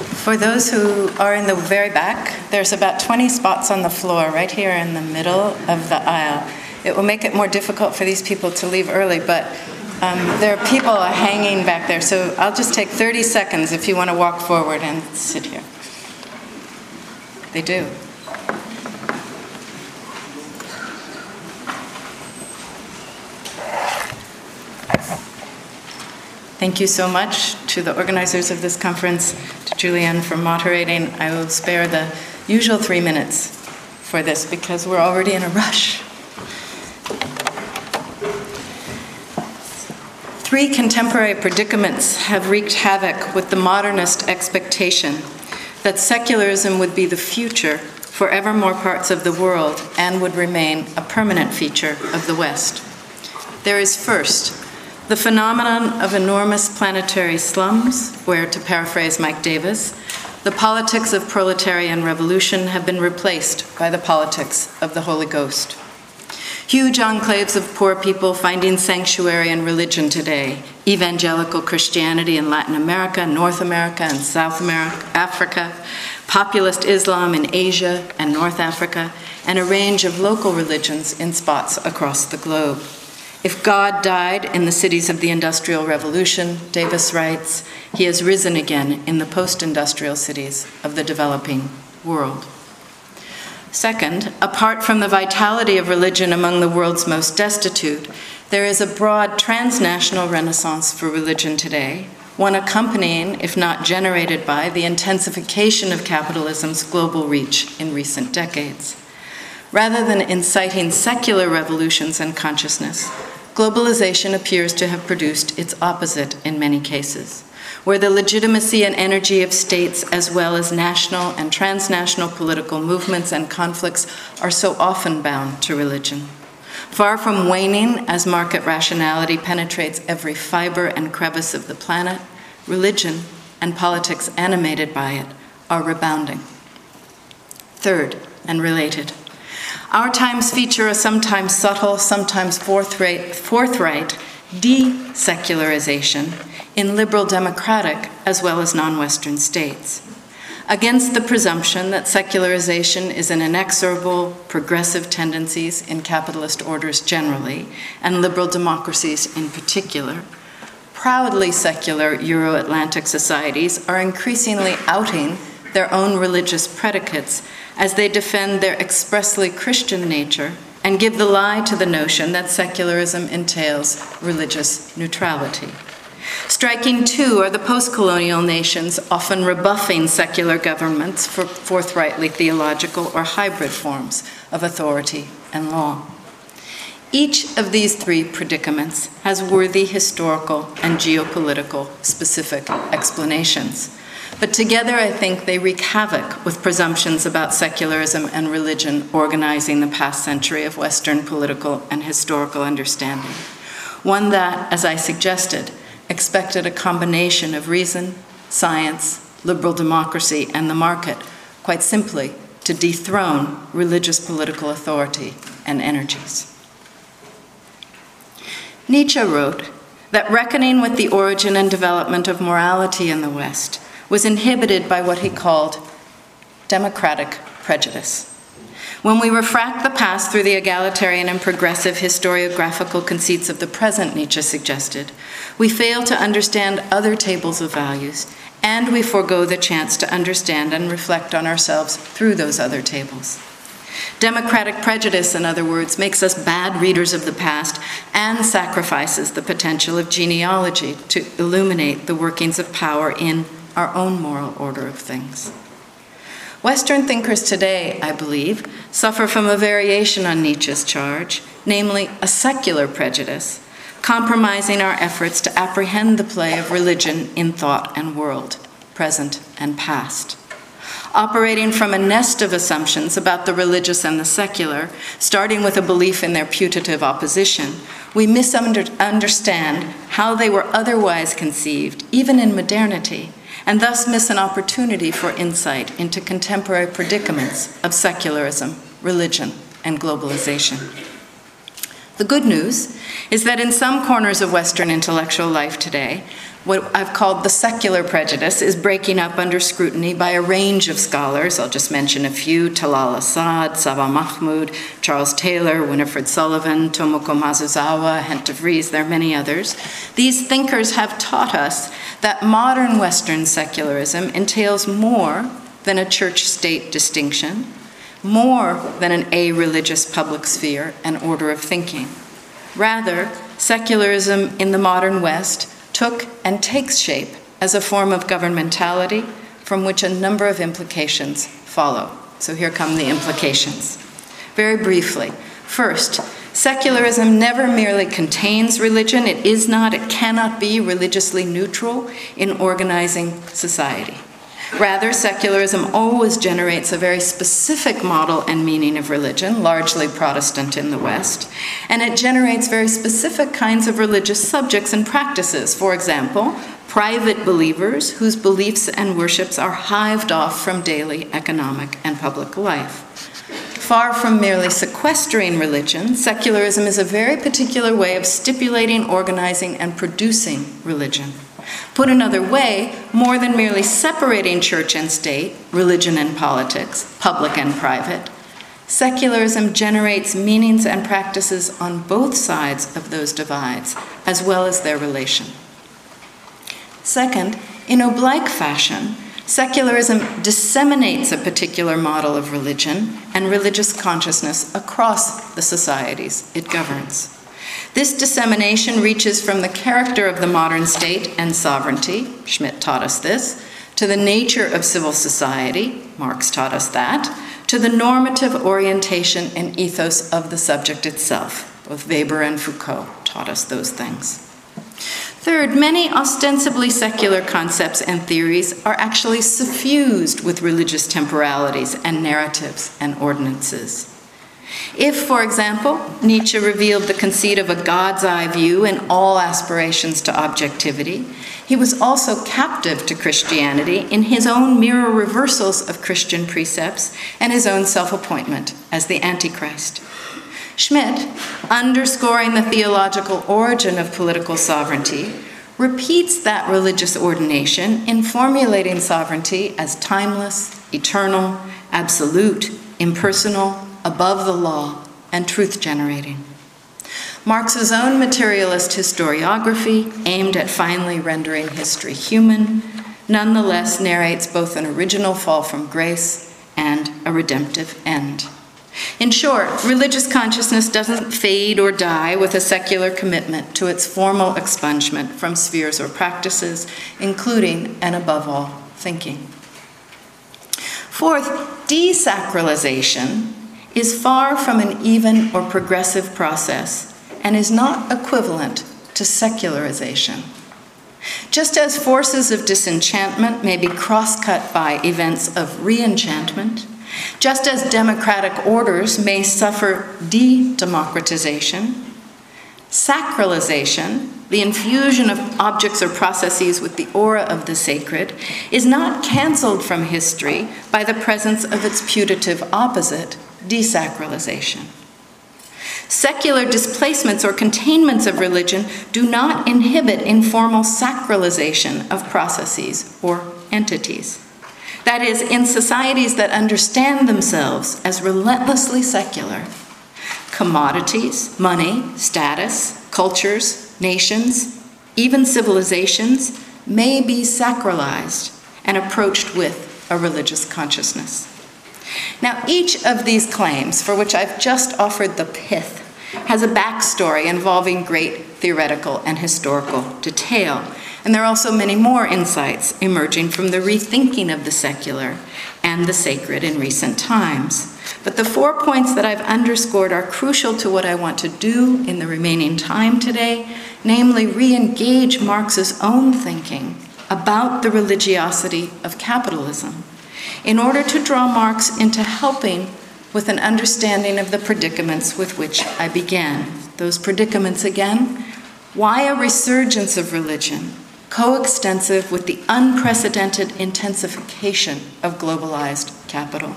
For those who are in the very back, there's about 20 spots on the floor right here in the middle of the aisle. It will make it more difficult for these people to leave early, but um, there are people hanging back there, so I'll just take 30 seconds if you want to walk forward and sit here. They do. Thank you so much to the organizers of this conference, Julianne for moderating. I will spare the usual three minutes for this because we're already in a rush. Three contemporary predicaments have wreaked havoc with the modernist expectation that secularism would be the future for ever more parts of the world and would remain a permanent feature of the West. There is first the phenomenon of enormous planetary slums, where, to paraphrase Mike Davis, the politics of proletarian revolution have been replaced by the politics of the Holy Ghost. Huge enclaves of poor people finding sanctuary in religion today, evangelical Christianity in Latin America, North America, and South America, Africa, populist Islam in Asia and North Africa, and a range of local religions in spots across the globe. If God died in the cities of the Industrial Revolution, Davis writes, he has risen again in the post industrial cities of the developing world. Second, apart from the vitality of religion among the world's most destitute, there is a broad transnational renaissance for religion today, one accompanying, if not generated by, the intensification of capitalism's global reach in recent decades. Rather than inciting secular revolutions in consciousness, globalization appears to have produced its opposite in many cases, where the legitimacy and energy of states, as well as national and transnational political movements and conflicts, are so often bound to religion. Far from waning as market rationality penetrates every fiber and crevice of the planet, religion and politics animated by it are rebounding. Third, and related, our times feature a sometimes subtle, sometimes forthright, forthright desecularization in liberal democratic as well as non Western states. Against the presumption that secularization is an inexorable, progressive tendencies in capitalist orders generally, and liberal democracies in particular, proudly secular Euro Atlantic societies are increasingly outing their own religious predicates as they defend their expressly Christian nature and give the lie to the notion that secularism entails religious neutrality. Striking, too, are the post colonial nations often rebuffing secular governments for forthrightly theological or hybrid forms of authority and law. Each of these three predicaments has worthy historical and geopolitical specific explanations. But together, I think they wreak havoc with presumptions about secularism and religion organizing the past century of Western political and historical understanding. One that, as I suggested, expected a combination of reason, science, liberal democracy, and the market, quite simply, to dethrone religious political authority and energies. Nietzsche wrote that reckoning with the origin and development of morality in the West was inhibited by what he called democratic prejudice. When we refract the past through the egalitarian and progressive historiographical conceits of the present, Nietzsche suggested, we fail to understand other tables of values, and we forego the chance to understand and reflect on ourselves through those other tables. Democratic prejudice, in other words, makes us bad readers of the past and sacrifices the potential of genealogy to illuminate the workings of power in our own moral order of things. Western thinkers today, I believe, suffer from a variation on Nietzsche's charge, namely a secular prejudice, compromising our efforts to apprehend the play of religion in thought and world, present and past. Operating from a nest of assumptions about the religious and the secular, starting with a belief in their putative opposition, we misunderstand how they were otherwise conceived, even in modernity, and thus miss an opportunity for insight into contemporary predicaments of secularism, religion, and globalization. The good news is that in some corners of Western intellectual life today, what I've called the secular prejudice is breaking up under scrutiny by a range of scholars. I'll just mention a few Talal Asad, Saba Mahmood, Charles Taylor, Winifred Sullivan, Tomoko Masuzawa, Hent Vries, there are many others. These thinkers have taught us that modern Western secularism entails more than a church state distinction, more than an a religious public sphere and order of thinking. Rather, secularism in the modern West took and takes shape as a form of governmentality from which a number of implications follow. So here come the implications. Very briefly, first, secularism never merely contains religion, it is not, it cannot be religiously neutral in organizing society. Rather, secularism always generates a very specific model and meaning of religion, largely Protestant in the West, and it generates very specific kinds of religious subjects and practices. For example, private believers whose beliefs and worships are hived off from daily economic and public life. Far from merely sequestering religion, secularism is a very particular way of stipulating, organizing, and producing religion. Put another way, more than merely separating church and state, religion and politics, public and private, secularism generates meanings and practices on both sides of those divides, as well as their relation. Second, in oblique fashion, secularism disseminates a particular model of religion and religious consciousness across the societies it governs. This dissemination reaches from the character of the modern state and sovereignty, Schmitt taught us this, to the nature of civil society, Marx taught us that, to the normative orientation and ethos of the subject itself. Both Weber and Foucault taught us those things. Third, many ostensibly secular concepts and theories are actually suffused with religious temporalities and narratives and ordinances. If, for example, Nietzsche revealed the conceit of a God's eye view in all aspirations to objectivity, he was also captive to Christianity in his own mirror reversals of Christian precepts and his own self appointment as the Antichrist. Schmitt, underscoring the theological origin of political sovereignty, repeats that religious ordination in formulating sovereignty as timeless, eternal, absolute, impersonal, above the law, and truth generating. Marx's own materialist historiography, aimed at finally rendering history human, nonetheless narrates both an original fall from grace and a redemptive end. In short, religious consciousness doesn't fade or die with a secular commitment to its formal expungement from spheres or practices, including and above all, thinking. Fourth, desacralization is far from an even or progressive process and is not equivalent to secularization. Just as forces of disenchantment may be cross cut by events of re-enchantment, just as democratic orders may suffer de democratization, sacralization, the infusion of objects or processes with the aura of the sacred, is not canceled from history by the presence of its putative opposite, desacralization. Secular displacements or containments of religion do not inhibit informal sacralization of processes or entities. That is, in societies that understand themselves as relentlessly secular, commodities, money, status, cultures, nations, even civilizations may be sacralized and approached with a religious consciousness. Now, each of these claims, for which I've just offered the pith, has a backstory involving great theoretical and historical detail. And there are also many more insights emerging from the rethinking of the secular and the sacred in recent times. But the four points that I've underscored are crucial to what I want to do in the remaining time today, namely, re engage Marx's own thinking about the religiosity of capitalism in order to draw Marx into helping with an understanding of the predicaments with which I began. Those predicaments again why a resurgence of religion, coextensive with the unprecedented intensification of globalized capital?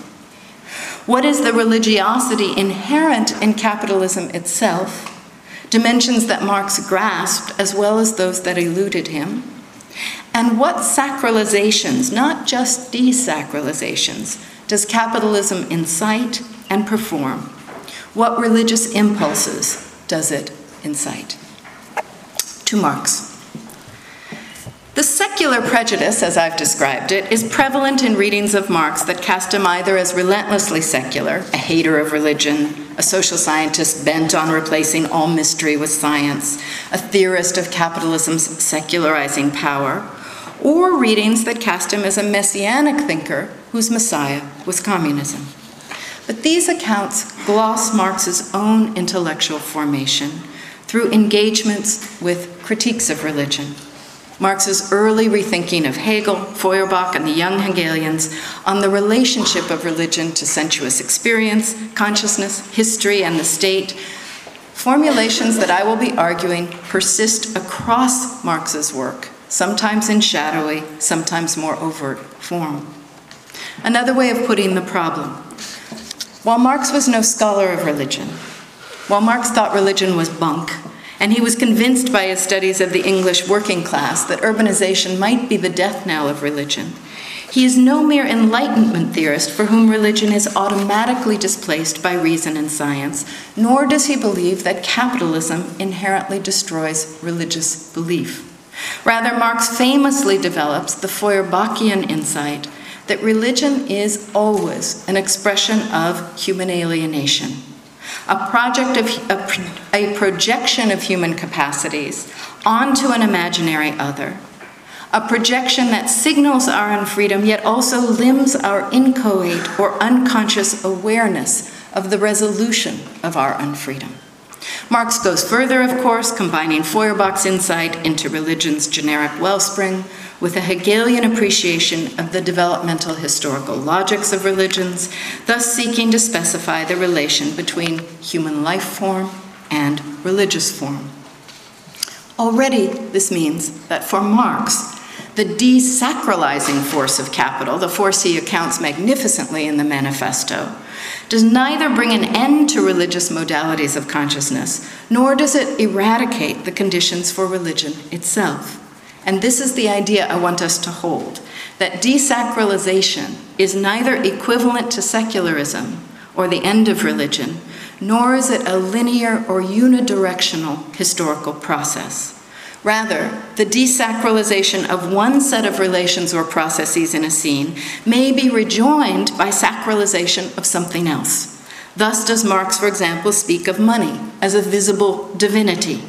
What is the religiosity inherent in capitalism itself? dimensions that Marx grasped as well as those that eluded him? And what sacralizations, not just desacralizations, does capitalism incite and perform? What religious impulses does it incite? To Marx. The secular prejudice, as I've described it, is prevalent in readings of Marx that cast him either as relentlessly secular, a hater of religion, a social scientist bent on replacing all mystery with science, a theorist of capitalism's secularizing power, or readings that cast him as a messianic thinker whose messiah was communism. But these accounts gloss Marx's own intellectual formation through engagements with critiques of religion Marx's early rethinking of Hegel, Feuerbach, and the young Hegelians on the relationship of religion to sensuous experience, consciousness, history, and the state, formulations that I will be arguing persist across Marx's work, sometimes in shadowy, sometimes more overt form. Another way of putting the problem while Marx was no scholar of religion, while Marx thought religion was bunk, and he was convinced by his studies of the English working class that urbanization might be the death knell of religion. He is no mere Enlightenment theorist for whom religion is automatically displaced by reason and science, nor does he believe that capitalism inherently destroys religious belief. Rather, Marx famously develops the Feuerbachian insight that religion is always an expression of human alienation a project of a, a projection of human capacities onto an imaginary other, a projection that signals our unfreedom yet also limns our inchoate or unconscious awareness of the resolution of our unfreedom. Marx goes further, of course, combining Feuerbach's insight into religion's generic wellspring with a Hegelian appreciation of the developmental historical logics of religions, thus seeking to specify the relation between human life form and religious form. Already, this means that for Marx, the desacralizing force of capital, the force he accounts magnificently in the Manifesto, does neither bring an end to religious modalities of consciousness, nor does it eradicate the conditions for religion itself. And this is the idea I want us to hold that desacralization is neither equivalent to secularism or the end of religion, nor is it a linear or unidirectional historical process. Rather, the desacralization of one set of relations or processes in a scene may be rejoined by sacralization of something else. Thus, does Marx, for example, speak of money as a visible divinity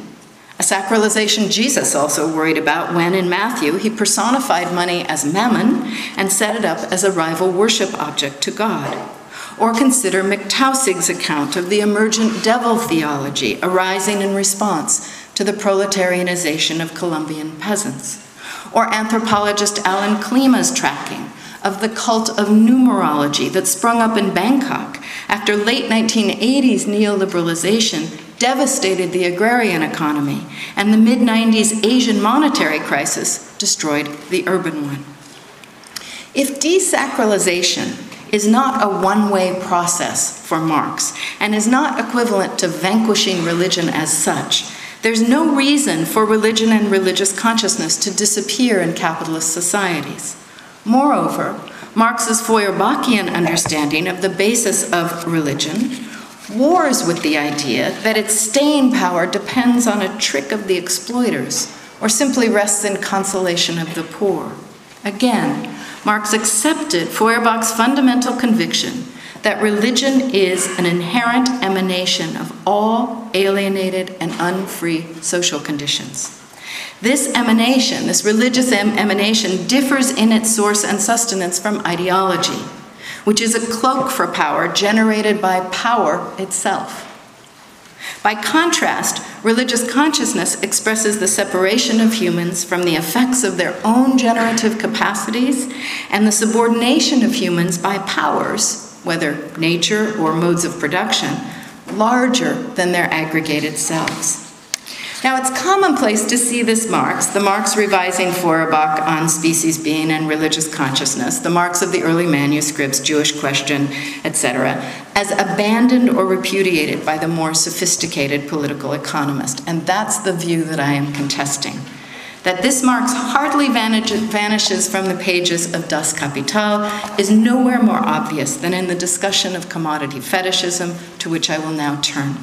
a sacralization Jesus also worried about when, in Matthew, he personified money as mammon and set it up as a rival worship object to God. Or consider Mick Taussig's account of the emergent devil theology arising in response to the proletarianization of Colombian peasants. Or anthropologist Alan Klima's tracking of the cult of numerology that sprung up in Bangkok after late 1980s neoliberalization devastated the agrarian economy, and the mid 90s Asian monetary crisis destroyed the urban one. If desacralization is not a one way process for Marx and is not equivalent to vanquishing religion as such, there's no reason for religion and religious consciousness to disappear in capitalist societies. Moreover, Marx's Feuerbachian understanding of the basis of religion wars with the idea that its staying power depends on a trick of the exploiters or simply rests in consolation of the poor. Again, Marx accepted Feuerbach's fundamental conviction that religion is an inherent emanation of all alienated and unfree social conditions. This emanation, this religious emanation, differs in its source and sustenance from ideology which is a cloak for power generated by power itself. By contrast, religious consciousness expresses the separation of humans from the effects of their own generative capacities and the subordination of humans by powers, whether nature or modes of production, larger than their aggregated selves. Now, it's commonplace to see this Marx, the Marx revising Feuerbach on species being and religious consciousness, the Marx of the early manuscripts, Jewish question, etc., as abandoned or repudiated by the more sophisticated political economist. And that's the view that I am contesting. That this Marx hardly vanishes from the pages of Das Kapital is nowhere more obvious than in the discussion of commodity fetishism, to which I will now turn.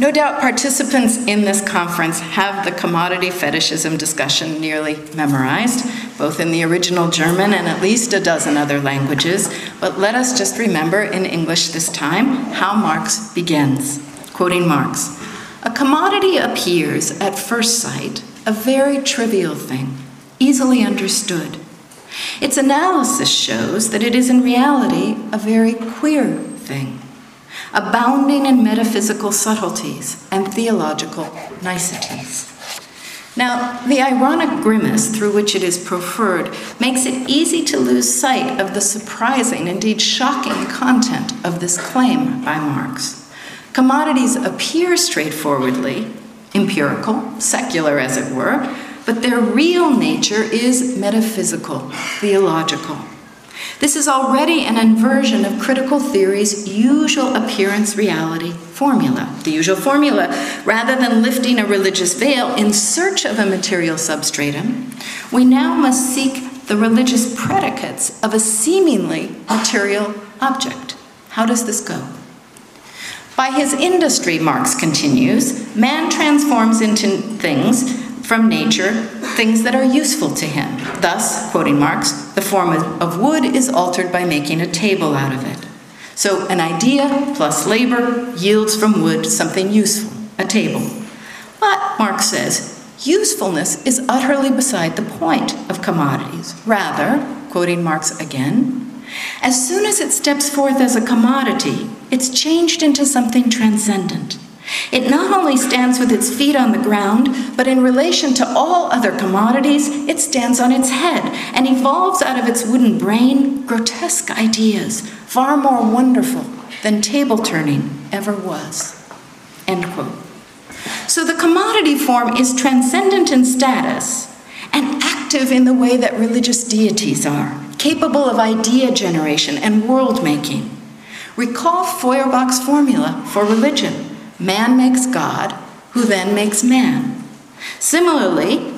No doubt participants in this conference have the commodity fetishism discussion nearly memorized, both in the original German and at least a dozen other languages, but let us just remember in English this time how Marx begins. Quoting Marx A commodity appears at first sight a very trivial thing, easily understood. Its analysis shows that it is in reality a very queer thing abounding in metaphysical subtleties and theological niceties. Now, the ironic grimace through which it is proffered makes it easy to lose sight of the surprising, indeed shocking, content of this claim by Marx. Commodities appear straightforwardly empirical, secular as it were, but their real nature is metaphysical, theological. This is already an inversion of critical theory's usual appearance reality formula. The usual formula, rather than lifting a religious veil in search of a material substratum, we now must seek the religious predicates of a seemingly material object. How does this go? By his industry, Marx continues, man transforms into things from nature things that are useful to him. Thus, quoting Marx, the form of wood is altered by making a table out of it. So, an idea plus labor yields from wood something useful, a table. But, Marx says, usefulness is utterly beside the point of commodities. Rather, quoting Marx again, as soon as it steps forth as a commodity, it's changed into something transcendent. It not only stands with its feet on the ground, but in relation to all other commodities, it stands on its head and evolves out of its wooden brain grotesque ideas, far more wonderful than table turning ever was. End quote. So the commodity form is transcendent in status and active in the way that religious deities are, capable of idea generation and world making. Recall Feuerbach's formula for religion Man makes God, who then makes man. Similarly,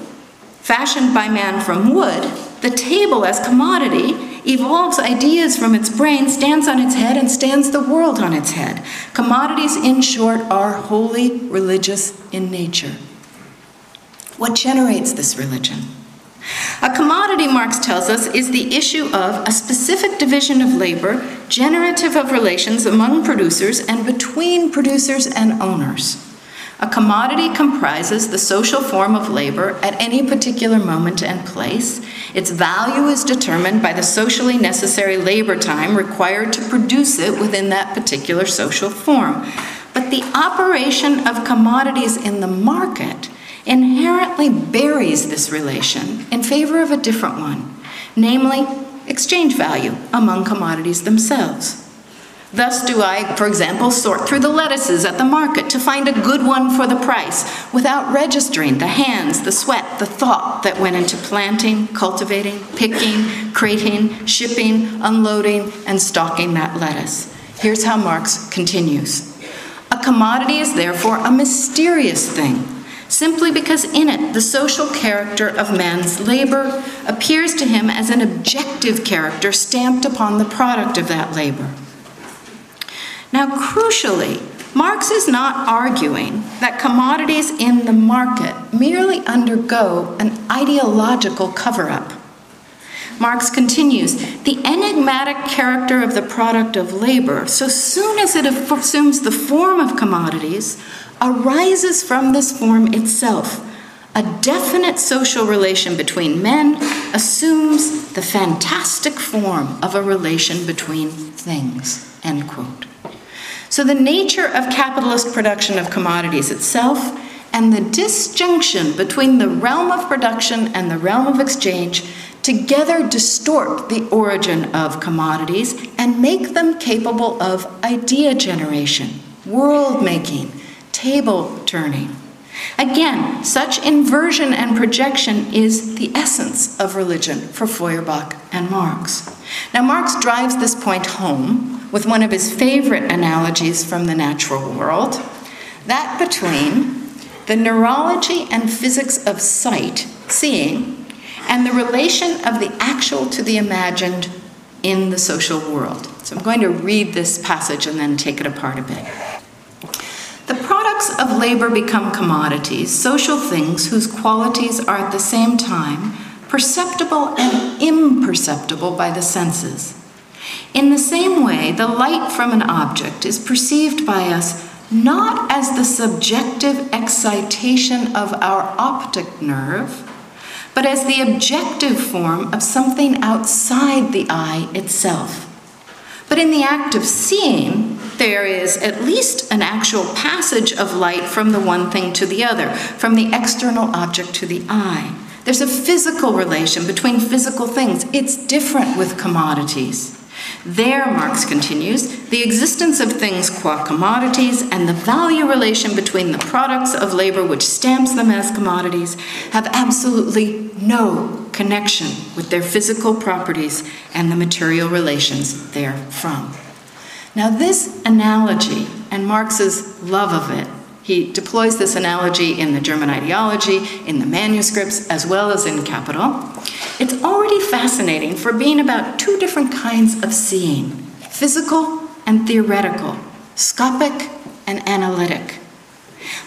fashioned by man from wood, the table as commodity evolves ideas from its brain, stands on its head, and stands the world on its head. Commodities, in short, are wholly religious in nature. What generates this religion? A commodity, Marx tells us, is the issue of a specific division of labor, generative of relations among producers and between producers and owners. A commodity comprises the social form of labor at any particular moment and place. Its value is determined by the socially necessary labor time required to produce it within that particular social form. But the operation of commodities in the market inherently buries this relation in favor of a different one, namely exchange value among commodities themselves. Thus, do I, for example, sort through the lettuces at the market to find a good one for the price without registering the hands, the sweat, the thought that went into planting, cultivating, picking, crating, shipping, unloading, and stocking that lettuce. Here's how Marx continues A commodity is therefore a mysterious thing simply because in it the social character of man's labor appears to him as an objective character stamped upon the product of that labor. Now, crucially, Marx is not arguing that commodities in the market merely undergo an ideological cover up. Marx continues the enigmatic character of the product of labor, so soon as it assumes the form of commodities, arises from this form itself. A definite social relation between men assumes the fantastic form of a relation between things. End quote. So, the nature of capitalist production of commodities itself and the disjunction between the realm of production and the realm of exchange together distort the origin of commodities and make them capable of idea generation, world making, table turning. Again, such inversion and projection is the essence of religion for Feuerbach and Marx. Now, Marx drives this point home with one of his favorite analogies from the natural world that between the neurology and physics of sight, seeing, and the relation of the actual to the imagined in the social world. So I'm going to read this passage and then take it apart a bit. Of labor become commodities, social things whose qualities are at the same time perceptible and imperceptible by the senses. In the same way, the light from an object is perceived by us not as the subjective excitation of our optic nerve, but as the objective form of something outside the eye itself. But in the act of seeing, there is at least an actual passage of light from the one thing to the other, from the external object to the eye. There's a physical relation between physical things. It's different with commodities. There, Marx continues, the existence of things qua commodities and the value relation between the products of labor which stamps them as commodities have absolutely no connection with their physical properties and the material relations therefrom. Now, this analogy and Marx's love of it he deploys this analogy in the German ideology, in the manuscripts, as well as in Capital. It's already fascinating for being about two different kinds of seeing physical and theoretical, scopic and analytic.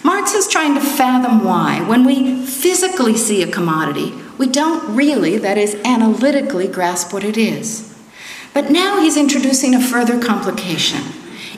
Marx is trying to fathom why, when we physically see a commodity, we don't really, that is, analytically grasp what it is. But now he's introducing a further complication.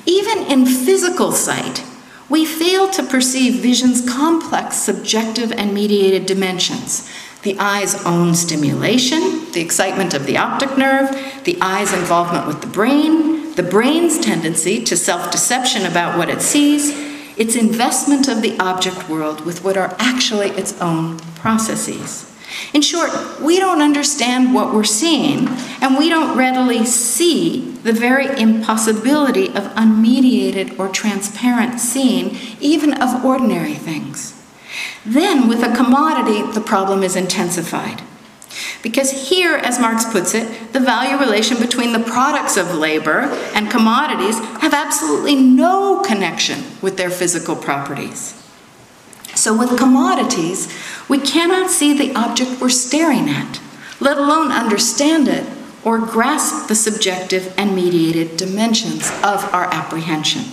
Even in physical sight, we fail to perceive vision's complex subjective and mediated dimensions the eye's own stimulation, the excitement of the optic nerve, the eye's involvement with the brain, the brain's tendency to self deception about what it sees, its investment of the object world with what are actually its own processes. In short, we don't understand what we're seeing, and we don't readily see the very impossibility of unmediated or transparent seeing, even of ordinary things. Then, with a commodity, the problem is intensified. Because here, as Marx puts it, the value relation between the products of labor and commodities have absolutely no connection with their physical properties. So, with commodities, we cannot see the object we're staring at, let alone understand it or grasp the subjective and mediated dimensions of our apprehension.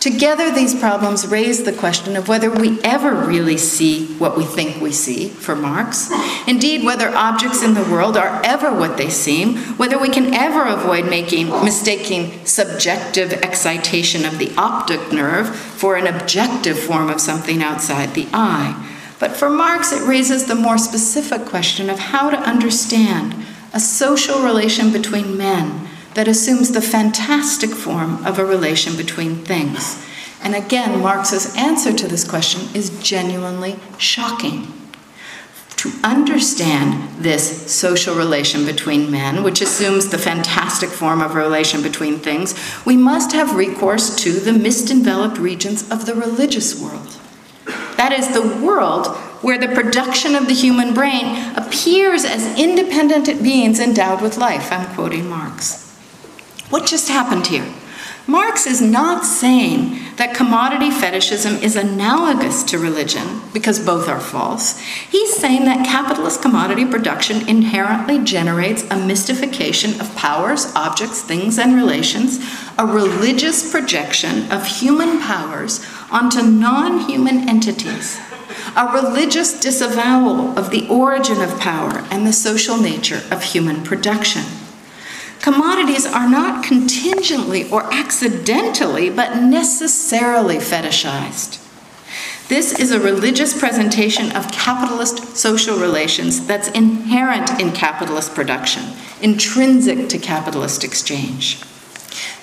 Together, these problems raise the question of whether we ever really see what we think we see, for Marx. Indeed, whether objects in the world are ever what they seem, whether we can ever avoid making mistaking subjective excitation of the optic nerve for an objective form of something outside the eye. But for Marx, it raises the more specific question of how to understand a social relation between men that assumes the fantastic form of a relation between things. And again, Marx's answer to this question is genuinely shocking. To understand this social relation between men, which assumes the fantastic form of a relation between things, we must have recourse to the mist enveloped regions of the religious world. That is, the world where the production of the human brain appears as independent beings endowed with life. I'm quoting Marx. What just happened here? Marx is not saying that commodity fetishism is analogous to religion, because both are false. He's saying that capitalist commodity production inherently generates a mystification of powers, objects, things, and relations, a religious projection of human powers onto non human entities, a religious disavowal of the origin of power and the social nature of human production. Commodities are not contingently or accidentally, but necessarily fetishized. This is a religious presentation of capitalist social relations that's inherent in capitalist production, intrinsic to capitalist exchange.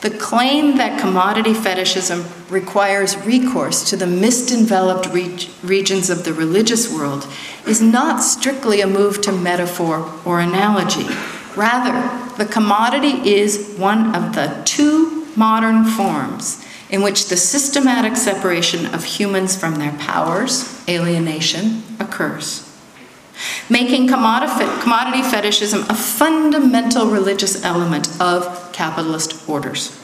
The claim that commodity fetishism requires recourse to the mist enveloped re- regions of the religious world is not strictly a move to metaphor or analogy. Rather, the commodity is one of the two modern forms in which the systematic separation of humans from their powers, alienation, occurs. Making commodity fetishism a fundamental religious element of capitalist orders.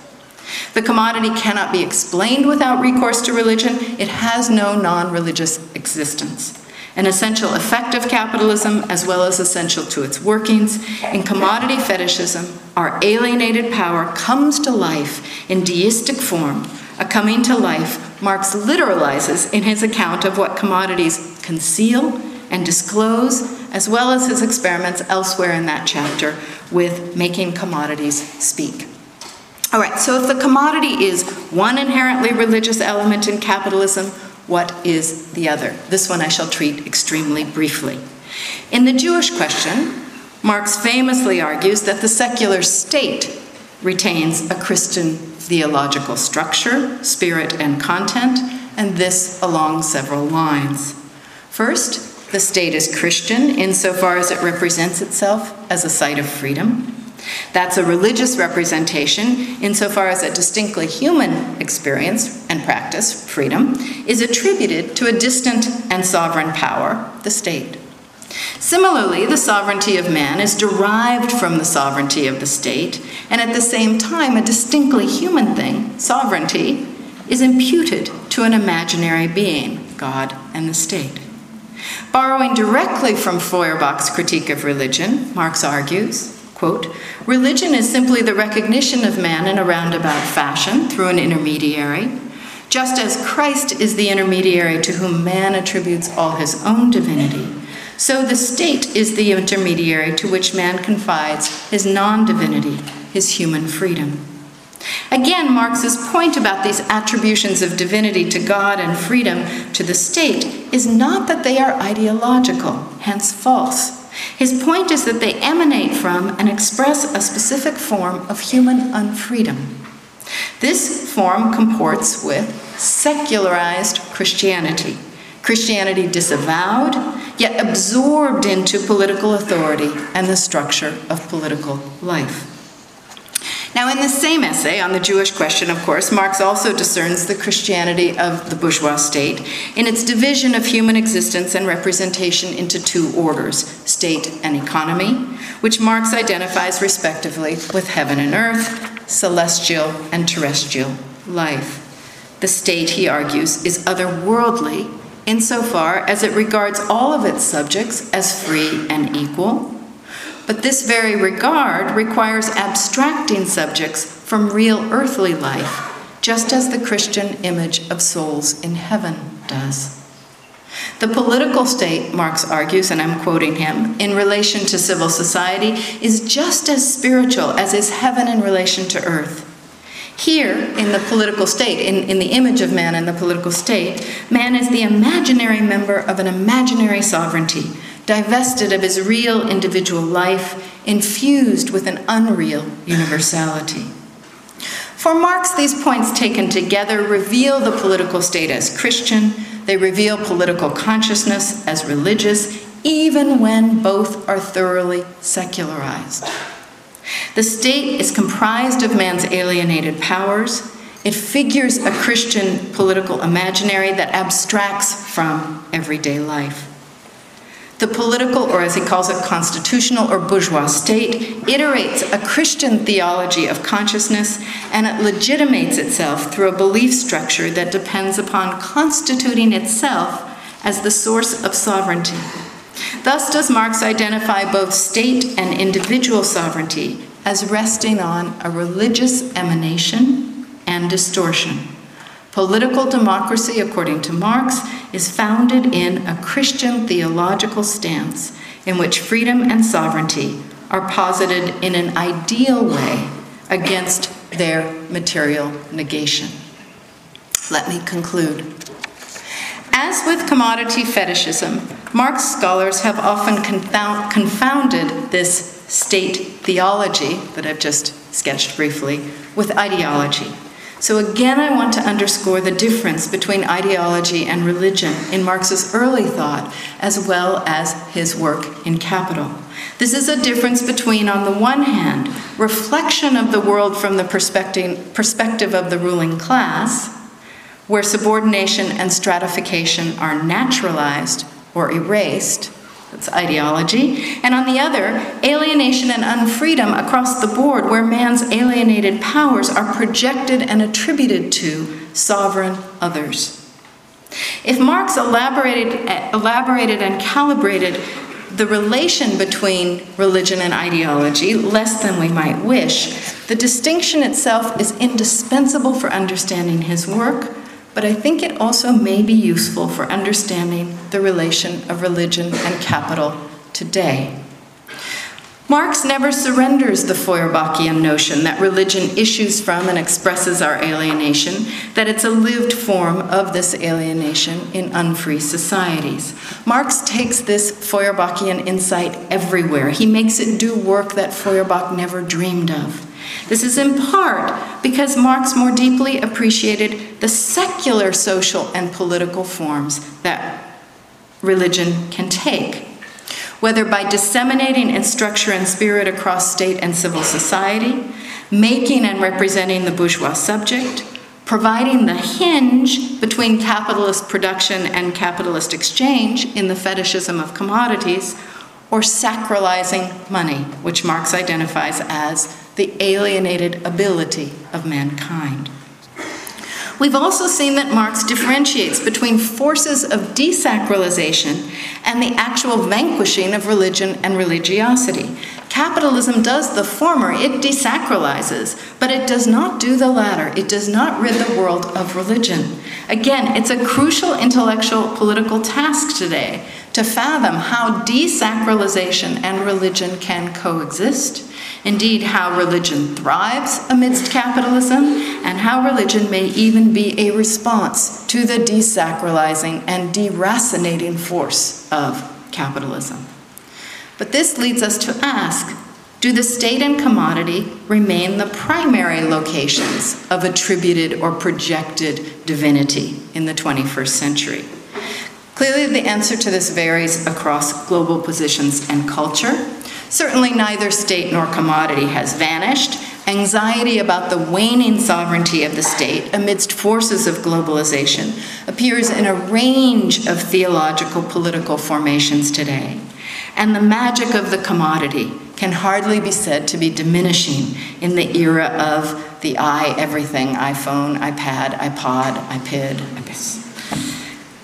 The commodity cannot be explained without recourse to religion. It has no non religious existence. An essential effect of capitalism, as well as essential to its workings, in commodity fetishism, our alienated power comes to life in deistic form. A coming to life Marx literalizes in his account of what commodities conceal and disclose, as well as his experiments elsewhere in that chapter with making commodities speak. All right, so if the commodity is one inherently religious element in capitalism, what is the other? This one I shall treat extremely briefly. In the Jewish question, Marx famously argues that the secular state retains a Christian theological structure, spirit, and content, and this along several lines. First, the state is Christian insofar as it represents itself as a site of freedom. That's a religious representation insofar as a distinctly human experience and practice, freedom, is attributed to a distant and sovereign power, the state. Similarly, the sovereignty of man is derived from the sovereignty of the state, and at the same time, a distinctly human thing, sovereignty, is imputed to an imaginary being, God and the state. Borrowing directly from Feuerbach's critique of religion, Marx argues Quote, religion is simply the recognition of man in a roundabout fashion through an intermediary, just as Christ is the intermediary to whom man attributes all his own divinity. So the state is the intermediary to which man confides his non divinity, his human freedom. Again, Marx's point about these attributions of divinity to God and freedom to the state is not that they are ideological, hence false. His point is that they emanate from and express a specific form of human unfreedom. This form comports with secularized Christianity, Christianity disavowed, yet absorbed into political authority and the structure of political life. Now, in the same essay on the Jewish question, of course, Marx also discerns the Christianity of the bourgeois state in its division of human existence and representation into two orders, state and economy, which Marx identifies respectively with heaven and earth, celestial and terrestrial life. The state, he argues, is otherworldly insofar as it regards all of its subjects as free and equal but this very regard requires abstracting subjects from real earthly life, just as the Christian image of souls in heaven does. The political state, Marx argues, and I'm quoting him, in relation to civil society is just as spiritual as is heaven in relation to earth. Here, in the political state, in, in the image of man in the political state, man is the imaginary member of an imaginary sovereignty divested of his real individual life, infused with an unreal universality. For Marx, these points taken together reveal the political state as Christian, they reveal political consciousness as religious, even when both are thoroughly secularized. The state is comprised of man's alienated powers. It figures a Christian political imaginary that abstracts from everyday life. The political, or as he calls it, constitutional or bourgeois state, iterates a Christian theology of consciousness and it legitimates itself through a belief structure that depends upon constituting itself as the source of sovereignty. Thus does Marx identify both state and individual sovereignty as resting on a religious emanation and distortion. Political democracy, according to Marx, is founded in a Christian theological stance in which freedom and sovereignty are posited in an ideal way against their material negation. Let me conclude. As with commodity fetishism, Marx scholars have often confounded this state theology that I've just sketched briefly with ideology. So, again, I want to underscore the difference between ideology and religion in Marx's early thought, as well as his work in Capital. This is a difference between, on the one hand, reflection of the world from the perspective, of the ruling class, where subordination and stratification are naturalized or erased, that's ideology, and on the other, alienation and unfreedom across the board, where man's alienated powers are projected and attributed to sovereign others. If Marx elaborated, elaborated and calibrated the relation between religion and ideology less than we might wish, the distinction itself is indispensable for understanding his work but I think it also may be useful for understanding the relation of religion and capital today. Marx never surrenders the Feuerbachian notion that religion issues from and expresses our alienation, that it's a lived form of this alienation in unfree societies. Marx takes this Feuerbachian insight everywhere. He makes it do work that Feuerbach never dreamed of. This is in part because Marx more deeply appreciated the secular social and political forms that religion can take. Whether by disseminating its structure and spirit across state and civil society, making and representing the bourgeois subject, providing the hinge between capitalist production and capitalist exchange in the fetishism of commodities, or sacralizing money, which Marx identifies as the alienated ability of mankind. We've also seen that Marx differentiates between forces of desacralization and the actual vanquishing of religion and religiosity. Capitalism does the former, it desacralizes, but it does not do the latter. It does not rid the world of religion. Again, it's a crucial intellectual political task today to fathom how desacralization and religion can coexist Indeed, how religion thrives amidst capitalism, and how religion may even be a response to the desacralizing and deracinating force of capitalism. But this leads us to ask do the state and commodity remain the primary locations of attributed or projected divinity in the 21st century? Clearly, the answer to this varies across global positions and culture. Certainly, neither state nor commodity has vanished. Anxiety about the waning sovereignty of the state amidst forces of globalization appears in a range of theological political formations today. And the magic of the commodity can hardly be said to be diminishing in the era of the i everything iPhone, iPad, iPod, iPid, iPad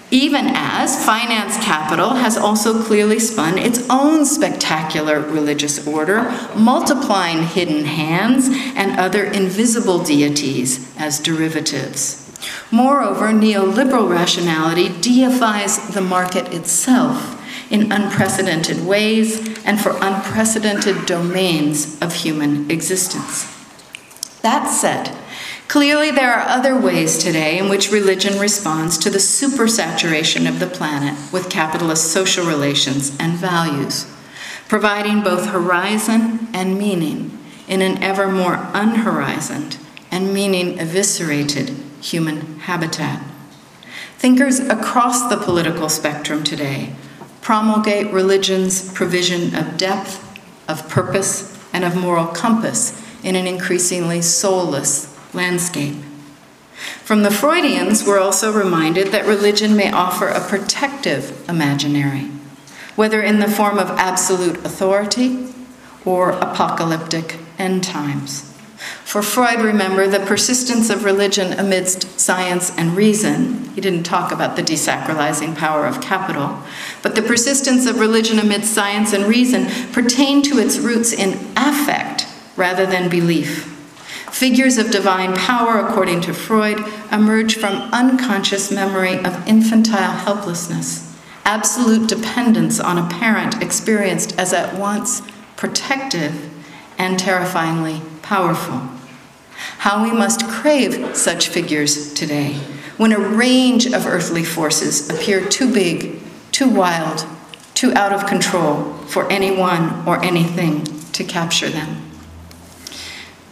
even as finance capital has also clearly spun its own spectacular religious order, multiplying hidden hands and other invisible deities as derivatives. Moreover, neoliberal rationality deifies the market itself in unprecedented ways and for unprecedented domains of human existence. That said, Clearly, there are other ways today in which religion responds to the supersaturation of the planet with capitalist social relations and values, providing both horizon and meaning in an ever more unhorizoned and meaning eviscerated human habitat. Thinkers across the political spectrum today promulgate religion's provision of depth, of purpose, and of moral compass in an increasingly soulless landscape. From the Freudians, we're also reminded that religion may offer a protective imaginary, whether in the form of absolute authority or apocalyptic end times. For Freud, remember, the persistence of religion amidst science and reason, he didn't talk about the desacralizing power of capital, but the persistence of religion amidst science and reason pertained to its roots in affect rather than belief. Figures of divine power, according to Freud, emerge from unconscious memory of infantile helplessness, absolute dependence on a parent experienced as at once protective and terrifyingly powerful. How we must crave such figures today when a range of earthly forces appear too big, too wild, too out of control for anyone or anything to capture them.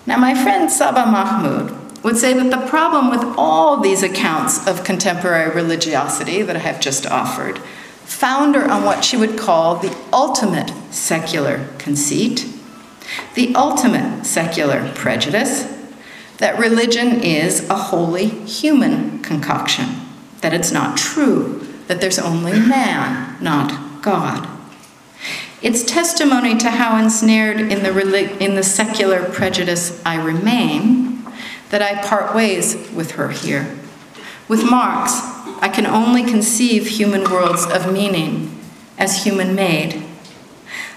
Now, my friend Saba Mahmood would say that the problem with all these accounts of contemporary religiosity that I have just offered founder on what she would call the ultimate secular conceit, the ultimate secular prejudice, that religion is a wholly human concoction, that it's not true, that there's only man, not God. It's testimony to how ensnared in the, in the secular prejudice I remain that I part ways with her here. With Marx, I can only conceive human worlds of meaning as human made.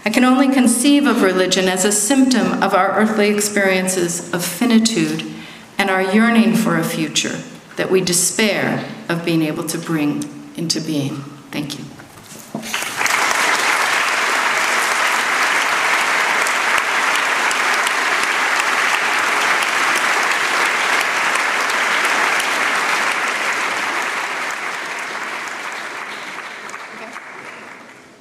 I can only conceive of religion as a symptom of our earthly experiences of finitude and our yearning for a future that we despair of being able to bring into being. Thank you.